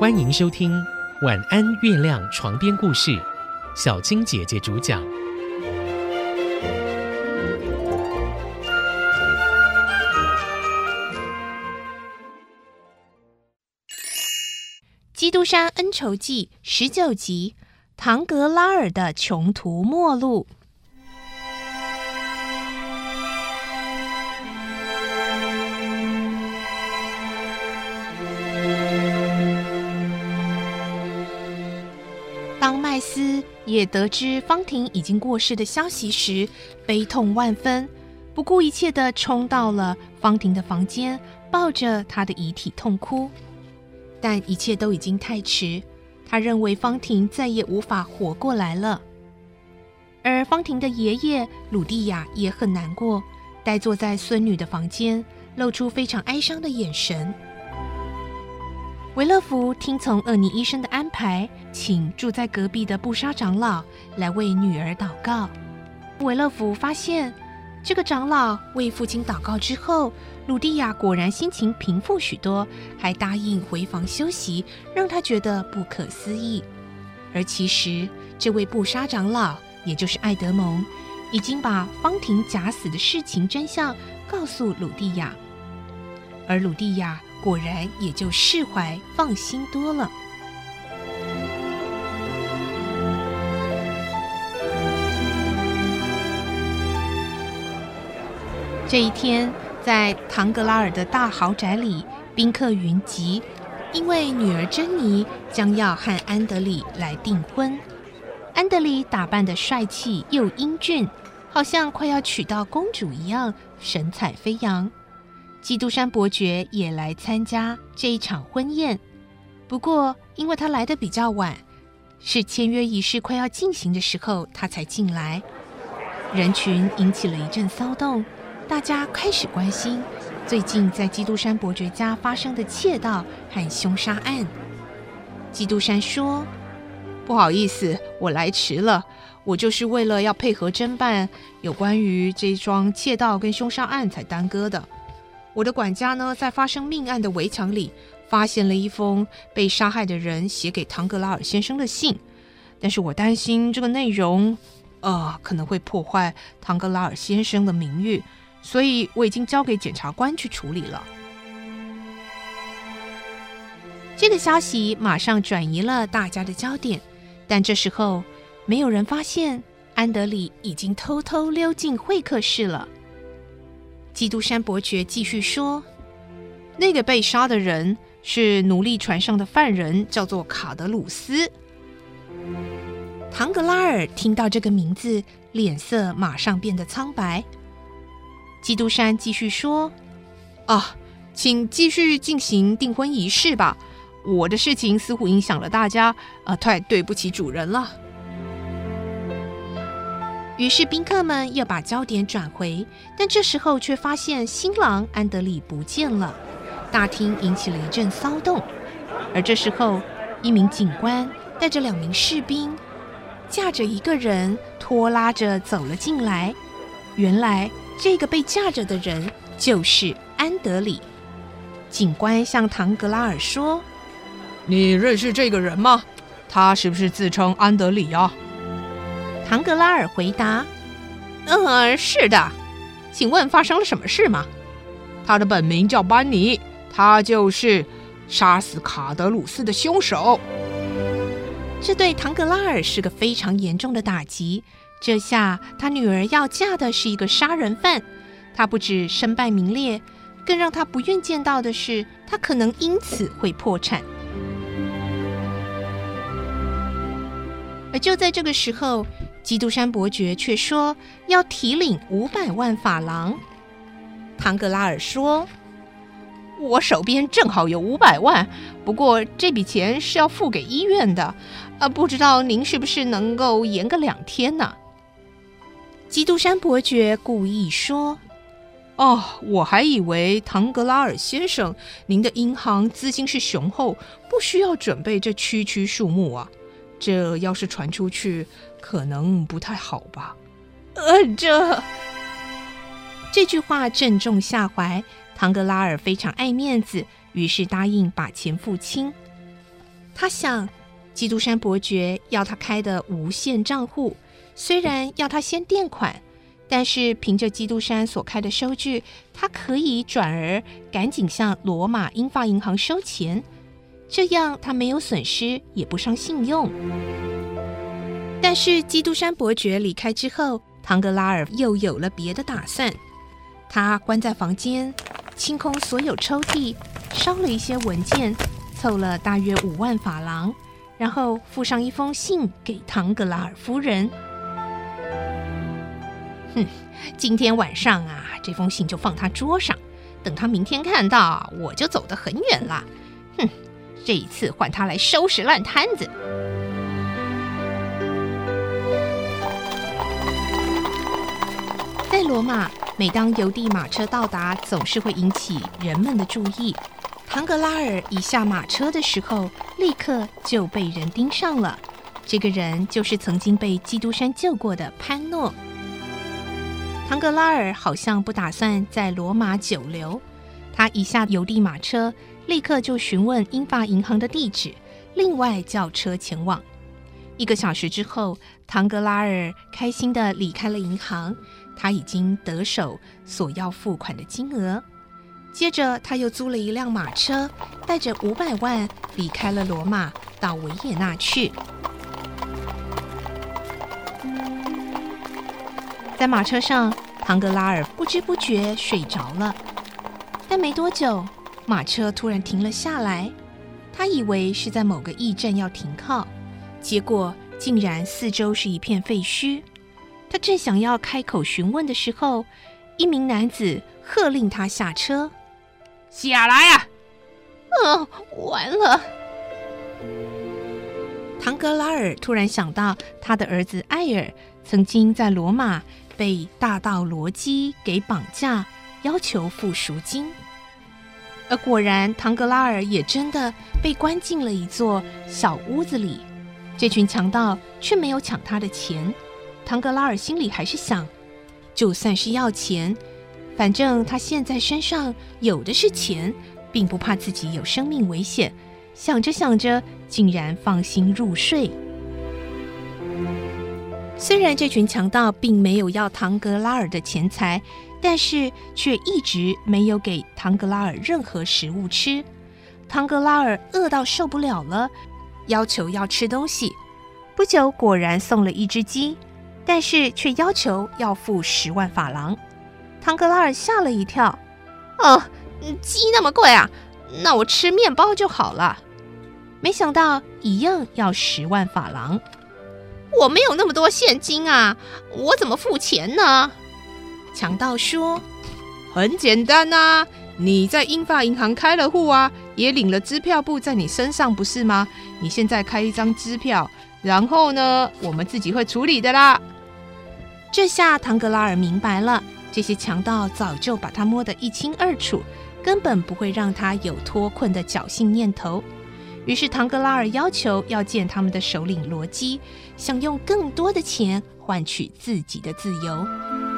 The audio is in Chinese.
欢迎收听《晚安月亮》床边故事，小青姐姐主讲。《基督山恩仇记》十九集：唐格拉尔的穷途末路。也得知方婷已经过世的消息时，悲痛万分，不顾一切的冲到了方婷的房间，抱着她的遗体痛哭。但一切都已经太迟，他认为方婷再也无法活过来了。而方婷的爷爷鲁蒂亚也很难过，呆坐在孙女的房间，露出非常哀伤的眼神。维勒福听从厄尼医生的安排，请住在隔壁的布莎长老来为女儿祷告。维勒福发现，这个长老为父亲祷告之后，鲁蒂亚果然心情平复许多，还答应回房休息，让他觉得不可思议。而其实，这位布莎长老，也就是艾德蒙，已经把方婷假死的事情真相告诉鲁蒂亚，而鲁蒂亚。果然也就释怀放心多了。这一天，在唐格拉尔的大豪宅里，宾客云集，因为女儿珍妮将要和安德里来订婚。安德里打扮的帅气又英俊，好像快要娶到公主一样，神采飞扬。基督山伯爵也来参加这一场婚宴，不过因为他来的比较晚，是签约仪式快要进行的时候，他才进来。人群引起了一阵骚动，大家开始关心最近在基督山伯爵家发生的窃盗和凶杀案。基督山说：“不好意思，我来迟了，我就是为了要配合侦办有关于这桩窃盗跟凶杀案才耽搁的。”我的管家呢，在发生命案的围墙里发现了一封被杀害的人写给唐格拉尔先生的信，但是我担心这个内容，呃，可能会破坏唐格拉尔先生的名誉，所以我已经交给检察官去处理了。这个消息马上转移了大家的焦点，但这时候没有人发现安德里已经偷偷溜进会客室了。基督山伯爵继续说：“那个被杀的人是奴隶船上的犯人，叫做卡德鲁斯。”唐格拉尔听到这个名字，脸色马上变得苍白。基督山继续说：“啊，请继续进行订婚仪式吧。我的事情似乎影响了大家，啊，太对不起主人了。”于是宾客们又把焦点转回，但这时候却发现新郎安德里不见了，大厅引起了一阵骚动。而这时候，一名警官带着两名士兵，架着一个人拖拉着走了进来。原来这个被架着的人就是安德里。警官向唐格拉尔说：“你认识这个人吗？他是不是自称安德里呀？”唐格拉尔回答：“嗯，是的，请问发生了什么事吗？他的本名叫班尼，他就是杀死卡德鲁斯的凶手。这对唐格拉尔是个非常严重的打击。这下他女儿要嫁的是一个杀人犯，他不止身败名裂，更让他不愿见到的是，他可能因此会破产。而就在这个时候。”基督山伯爵却说要提领五百万法郎。唐格拉尔说：“我手边正好有五百万，不过这笔钱是要付给医院的，啊，不知道您是不是能够延个两天呢？”基督山伯爵故意说：“哦，我还以为唐格拉尔先生，您的银行资金是雄厚，不需要准备这区区数目啊。这要是传出去……”可能不太好吧？呃，这这句话正中下怀。唐格拉尔非常爱面子，于是答应把钱付清。他想，基督山伯爵要他开的无限账户，虽然要他先垫款，但是凭着基督山所开的收据，他可以转而赶紧向罗马英法银行收钱，这样他没有损失，也不伤信用。但是基督山伯爵离开之后，唐格拉尔又有了别的打算。他关在房间，清空所有抽屉，烧了一些文件，凑了大约五万法郎，然后附上一封信给唐格拉尔夫人。哼，今天晚上啊，这封信就放他桌上，等他明天看到，我就走得很远了。哼，这一次换他来收拾烂摊子。在罗马，每当邮递马车到达，总是会引起人们的注意。唐格拉尔一下马车的时候，立刻就被人盯上了。这个人就是曾经被基督山救过的潘诺。唐格拉尔好像不打算在罗马久留，他一下邮递马车，立刻就询问英法银行的地址，另外叫车前往。一个小时之后，唐格拉尔开心的离开了银行。他已经得手所要付款的金额，接着他又租了一辆马车，带着五百万离开了罗马，到维也纳去。在马车上，唐格拉尔不知不觉睡着了，但没多久，马车突然停了下来。他以为是在某个驿站要停靠，结果竟然四周是一片废墟。他正想要开口询问的时候，一名男子喝令他下车，下来呀！嗯，完了。唐格拉尔突然想到，他的儿子艾尔曾经在罗马被大盗罗基给绑架，要求付赎金，而果然，唐格拉尔也真的被关进了一座小屋子里。这群强盗却没有抢他的钱。唐格拉尔心里还是想，就算是要钱，反正他现在身上有的是钱，并不怕自己有生命危险。想着想着，竟然放心入睡。虽然这群强盗并没有要唐格拉尔的钱财，但是却一直没有给唐格拉尔任何食物吃。唐格拉尔饿到受不了了，要求要吃东西。不久，果然送了一只鸡。但是却要求要付十万法郎，唐格拉尔吓了一跳。哦，鸡那么贵啊？那我吃面包就好了。没想到一样要十万法郎，我没有那么多现金啊，我怎么付钱呢？强盗说：“很简单呐，你在英法银行开了户啊，也领了支票簿在你身上，不是吗？你现在开一张支票。”然后呢，我们自己会处理的啦。这下唐格拉尔明白了，这些强盗早就把他摸得一清二楚，根本不会让他有脱困的侥幸念头。于是唐格拉尔要求要见他们的首领罗基，想用更多的钱换取自己的自由。